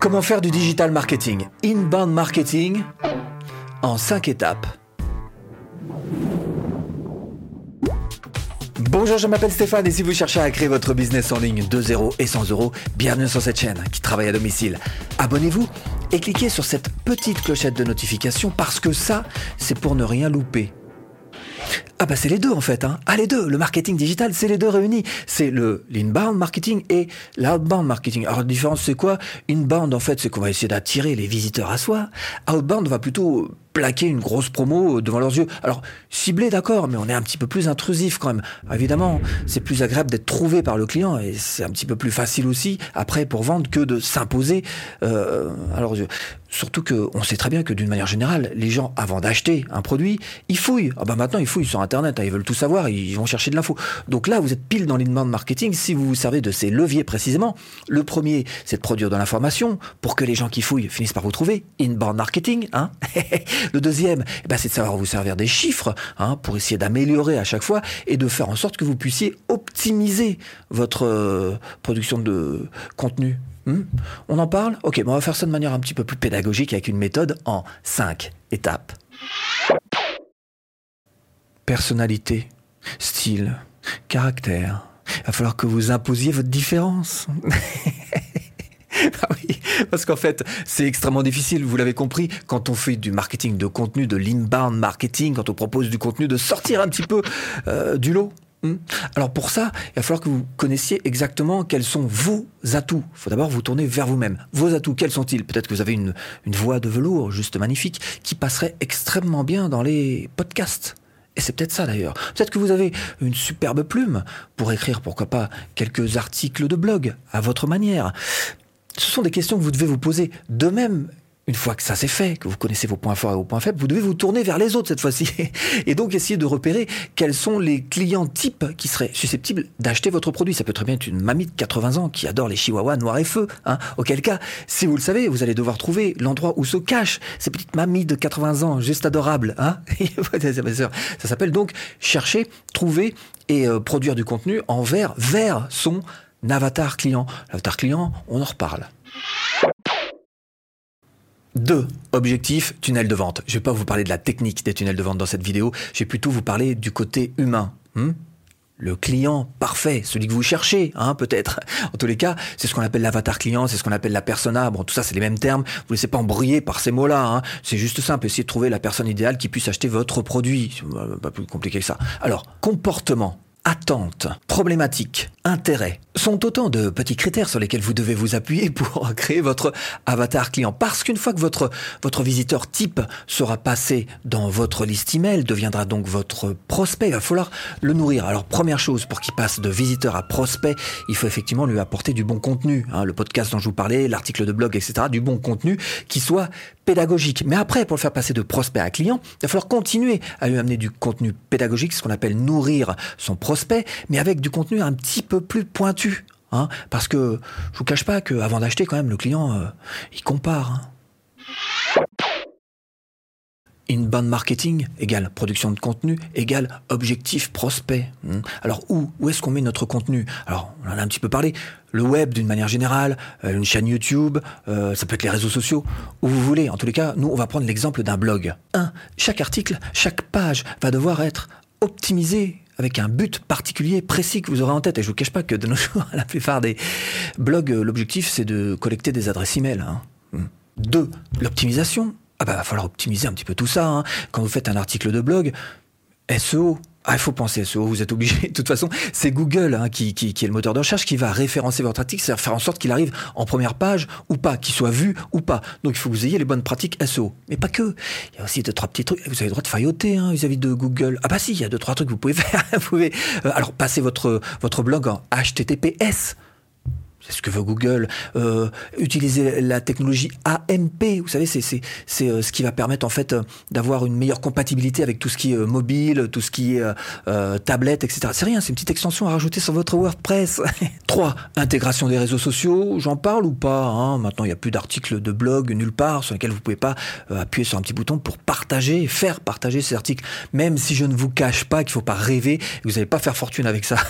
Comment faire du digital marketing? Inbound marketing en 5 étapes. Bonjour, je m'appelle Stéphane et si vous cherchez à créer votre business en ligne de 0 et 100 euros, bienvenue sur cette chaîne qui travaille à domicile. Abonnez-vous et cliquez sur cette petite clochette de notification parce que ça, c'est pour ne rien louper. Ah bah c'est les deux en fait. Hein. Ah les deux, le marketing digital, c'est les deux réunis. C'est le l'inbound marketing et l'outbound marketing. Alors la différence c'est quoi? Inbound en fait c'est qu'on va essayer d'attirer les visiteurs à soi. Outbound va plutôt plaquer une grosse promo devant leurs yeux. Alors, ciblé, d'accord, mais on est un petit peu plus intrusif quand même. évidemment, c'est plus agréable d'être trouvé par le client et c'est un petit peu plus facile aussi, après, pour vendre, que de s'imposer euh, à leurs yeux. Surtout qu'on sait très bien que d'une manière générale, les gens, avant d'acheter un produit, ils fouillent. Ah bah maintenant, ils fouillent sur Internet, hein, ils veulent tout savoir, ils vont chercher de l'info. Donc là, vous êtes pile dans l'inbound marketing si vous vous servez de ces leviers précisément. Le premier, c'est de produire de l'information pour que les gens qui fouillent finissent par vous trouver. Inbound marketing, hein Le deuxième, eh ben, c'est de savoir vous servir des chiffres hein, pour essayer d'améliorer à chaque fois et de faire en sorte que vous puissiez optimiser votre euh, production de contenu. Hmm? On en parle? Ok, on va faire ça de manière un petit peu plus pédagogique avec une méthode en cinq étapes. Personnalité, style, caractère. Il va falloir que vous imposiez votre différence. parce qu'en fait, c'est extrêmement difficile, vous l'avez compris, quand on fait du marketing de contenu, de l'inbound marketing, quand on propose du contenu, de sortir un petit peu euh, du lot. Hmm. Alors pour ça, il va falloir que vous connaissiez exactement quels sont vos atouts. Il faut d'abord vous tourner vers vous-même. Vos atouts, quels sont-ils? Peut-être que vous avez une, une voix de velours juste magnifique qui passerait extrêmement bien dans les podcasts. Et c'est peut-être ça d'ailleurs. Peut-être que vous avez une superbe plume pour écrire, pourquoi pas, quelques articles de blog à votre manière. Ce sont des questions que vous devez vous poser. De même, une fois que ça c'est fait, que vous connaissez vos points forts et vos points faibles, vous devez vous tourner vers les autres cette fois-ci. Et donc essayer de repérer quels sont les clients types qui seraient susceptibles d'acheter votre produit. Ça peut très bien être une mamie de 80 ans qui adore les chihuahuas noirs et feu. Hein. Auquel cas, si vous le savez, vous allez devoir trouver l'endroit où se cachent ces petites mamies de 80 ans, juste adorables. Hein ça s'appelle donc chercher, trouver et euh, produire du contenu envers, vers son avatar client. L'avatar client, on en reparle. Deux, objectif, tunnel de vente. Je ne vais pas vous parler de la technique des tunnels de vente dans cette vidéo, je vais plutôt vous parler du côté humain. Hmm? Le client parfait, celui que vous cherchez, hein, peut-être. En tous les cas, c'est ce qu'on appelle l'avatar client, c'est ce qu'on appelle la persona. Bon, tout ça, c'est les mêmes termes. Vous ne laissez pas embrouiller par ces mots-là. Hein. C'est juste simple. Essayez de trouver la personne idéale qui puisse acheter votre produit. Pas plus compliqué que ça. Alors, comportement attente, problématique, intérêt sont autant de petits critères sur lesquels vous devez vous appuyer pour créer votre avatar client. Parce qu'une fois que votre, votre visiteur type sera passé dans votre liste email, deviendra donc votre prospect, il va falloir le nourrir. Alors première chose, pour qu'il passe de visiteur à prospect, il faut effectivement lui apporter du bon contenu. Hein, le podcast dont je vous parlais, l'article de blog, etc. Du bon contenu qui soit pédagogique. Mais après, pour le faire passer de prospect à client, il va falloir continuer à lui amener du contenu pédagogique, ce qu'on appelle nourrir son prospect, mais avec du contenu un petit peu plus pointu. Hein, parce que je vous cache pas qu'avant d'acheter, quand même, le client, euh, il compare. Hein. Inbound marketing égale production de contenu égale objectif prospect. Hmm. Alors où Où est-ce qu'on met notre contenu? Alors on en a un petit peu parlé. Le web d'une manière générale, euh, une chaîne YouTube, euh, ça peut être les réseaux sociaux, où vous voulez. En tous les cas, nous on va prendre l'exemple d'un blog. Un, chaque article, chaque page va devoir être optimisé avec un but particulier, précis que vous aurez en tête. Et je vous cache pas que de nos jours, la plupart des blogs, euh, l'objectif c'est de collecter des adresses email. Hein. Hmm. Deux, l'optimisation. Ah bah, va falloir optimiser un petit peu tout ça. Hein. Quand vous faites un article de blog, SEO, ah, il faut penser SEO, vous êtes obligé. De toute façon, c'est Google hein, qui, est le moteur de recherche qui va référencer votre article, c'est-à-dire faire en sorte qu'il arrive en première page ou pas, qu'il soit vu ou pas. Donc il faut que vous ayez les bonnes pratiques SEO. Mais pas que. Il y a aussi deux, trois petits trucs. Vous avez le droit de failloter hein, vis-à-vis de Google. Ah bah si, il y a deux, trois trucs que vous pouvez faire. vous pouvez, euh, alors, passer votre, votre blog en HTTPS c'est ce que veut Google. Euh, utiliser la technologie AMP, vous savez, c'est euh, ce qui va permettre en fait euh, d'avoir une meilleure compatibilité avec tout ce qui est mobile, tout ce qui est tablette, etc. C'est rien, c'est une petite extension à rajouter sur votre WordPress. 3. Intégration des réseaux sociaux, j'en parle ou pas hein? Maintenant, il n'y a plus d'articles de blog nulle part sur lesquels vous pouvez pas appuyer sur un petit bouton pour partager, faire partager ces articles. Même si je ne vous cache pas qu'il faut pas rêver, vous n'allez pas faire fortune avec ça.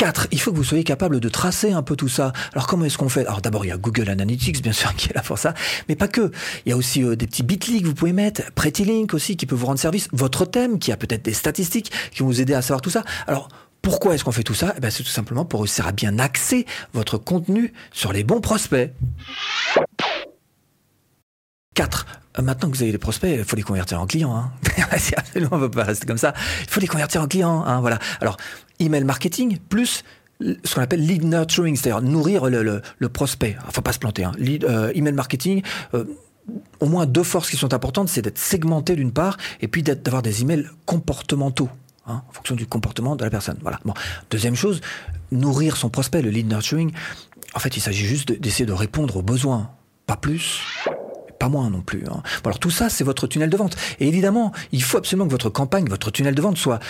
4. Il faut que vous soyez capable de tracer un peu tout ça. Alors comment est-ce qu'on fait? Alors d'abord, il y a Google Analytics, bien sûr, qui est là pour ça, mais pas que. Il y a aussi euh, des petits bitly que vous pouvez mettre, PrettyLink aussi, qui peut vous rendre service, votre thème, qui a peut-être des statistiques, qui vont vous aider à savoir tout ça. Alors, pourquoi est-ce qu'on fait tout ça? Eh ben, C'est tout simplement pour réussir à bien axer votre contenu sur les bons prospects. 4. Euh, maintenant que vous avez les prospects, il faut les convertir en clients. Hein. absolument, on ne pas rester comme ça. Il faut les convertir en clients. Hein, voilà. Alors, email marketing plus ce qu'on appelle lead nurturing, c'est-à-dire nourrir le, prospect. Il faut pas se planter. Hein. Euh, email marketing, euh, au moins deux forces qui sont importantes, c'est d'être segmenté d'une part, et puis d'avoir des emails comportementaux. Hein, en fonction du comportement de la personne. Voilà. Bon. Deuxième chose, nourrir son prospect, le lead nurturing. En fait, il s'agit juste d'essayer de répondre aux besoins, pas plus, pas moins non plus. Hein. alors tout ça, c'est votre tunnel de vente. Et évidemment, il faut absolument que votre campagne, votre tunnel de vente soit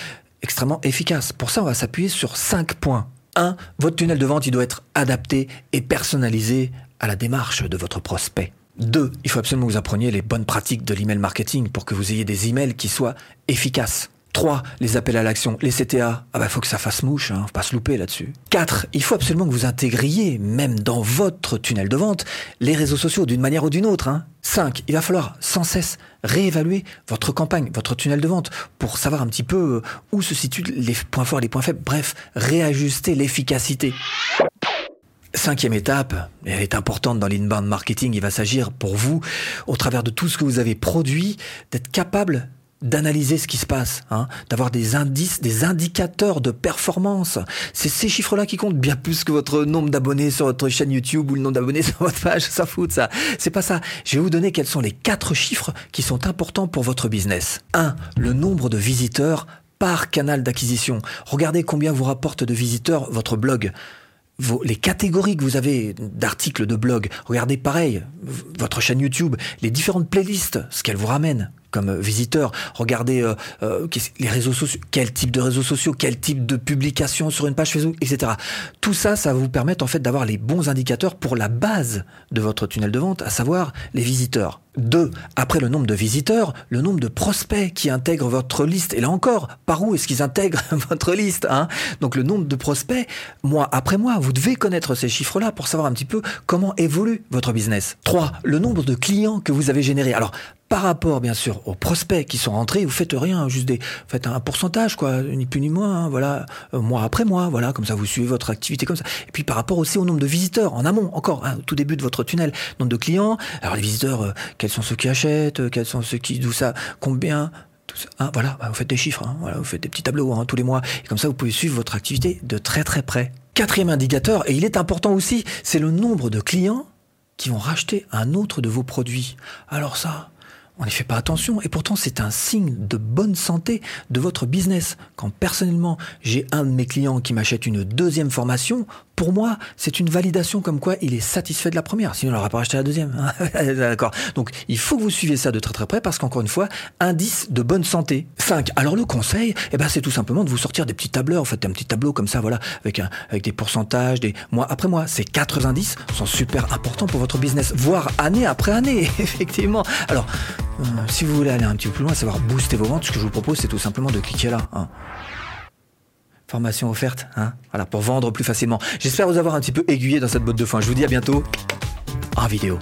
extrêmement efficace. Pour ça, on va s'appuyer sur cinq points. 1. Votre tunnel de vente, il doit être adapté et personnalisé à la démarche de votre prospect. 2. Il faut absolument que vous appreniez les bonnes pratiques de l'email marketing pour que vous ayez des emails qui soient efficaces. 3. Les appels à l'action, les CTA. Ah bah faut que ça fasse mouche, hein, faut pas se louper là-dessus. 4. Il faut absolument que vous intégriez, même dans votre tunnel de vente, les réseaux sociaux d'une manière ou d'une autre. Hein. 5. Il va falloir sans cesse réévaluer votre campagne, votre tunnel de vente, pour savoir un petit peu euh, où se situent les points forts les points faibles. Bref, réajuster l'efficacité. Cinquième étape, et elle est importante dans l'inbound marketing, il va s'agir pour vous, au travers de tout ce que vous avez produit, d'être capable d'analyser ce qui se passe, hein, d'avoir des indices, des indicateurs de performance. C'est ces chiffres-là qui comptent bien plus que votre nombre d'abonnés sur votre chaîne YouTube ou le nombre d'abonnés sur votre page. Ça fout ça. C'est pas ça. Je vais vous donner quels sont les quatre chiffres qui sont importants pour votre business. 1. Le nombre de visiteurs par canal d'acquisition. Regardez combien vous rapporte de visiteurs votre blog les catégories que vous avez d'articles de blog, regardez pareil, votre chaîne YouTube, les différentes playlists, ce qu'elles vous ramènent comme visiteur, regardez euh, euh, les réseaux sociaux, quel type de réseaux sociaux, quel type de publication sur une page Facebook, etc. Tout ça, ça va vous permettre en fait d'avoir les bons indicateurs pour la base de votre tunnel de vente, à savoir les visiteurs. Deux, après le nombre de visiteurs, le nombre de prospects qui intègrent votre liste. Et là encore, par où est-ce qu'ils intègrent votre liste hein? Donc le nombre de prospects, mois après mois, vous devez connaître ces chiffres-là pour savoir un petit peu comment évolue votre business. Trois, le nombre de clients que vous avez générés. Alors par rapport bien sûr aux prospects qui sont rentrés, vous faites rien, juste des faites un pourcentage quoi, ni plus ni moins, hein, voilà, euh, mois après mois, voilà, comme ça vous suivez votre activité comme ça. Et puis par rapport aussi au nombre de visiteurs en amont, encore, hein, tout début de votre tunnel, nombre de clients. Alors les visiteurs, euh, quels sont ceux qui achètent, euh, quels sont ceux qui d'où ça, combien, tout ça, hein, voilà, bah, vous faites des chiffres, voilà, vous faites des petits tableaux tous les mois, et comme ça vous pouvez suivre votre activité de très très près. Quatrième indicateur, et il est important aussi, c'est le nombre de clients qui vont racheter un autre de vos produits. Alors ça, on n'y fait pas attention et pourtant c'est un signe de bonne santé de votre business. Quand personnellement j'ai un de mes clients qui m'achète une deuxième formation, pour moi c'est une validation comme quoi il est satisfait de la première, sinon il n'aura pas acheté la deuxième. D'accord. Donc il faut que vous suiviez ça de très très près parce qu'encore une fois, indice de bonne santé. 5. Alors le conseil, eh ben, c'est tout simplement de vous sortir des petits tableurs, en fait un petit tableau comme ça, voilà, avec, un, avec des pourcentages, des mois après mois. Ces quatre indices sont super importants pour votre business, voire année après année, effectivement. Alors euh, si vous voulez aller un petit peu plus loin, savoir booster vos ventes, ce que je vous propose, c'est tout simplement de cliquer là. Hein. Formation offerte, hein, pour vendre plus facilement. J'espère vous avoir un petit peu aiguillé dans cette botte de foin. Je vous dis à bientôt en vidéo.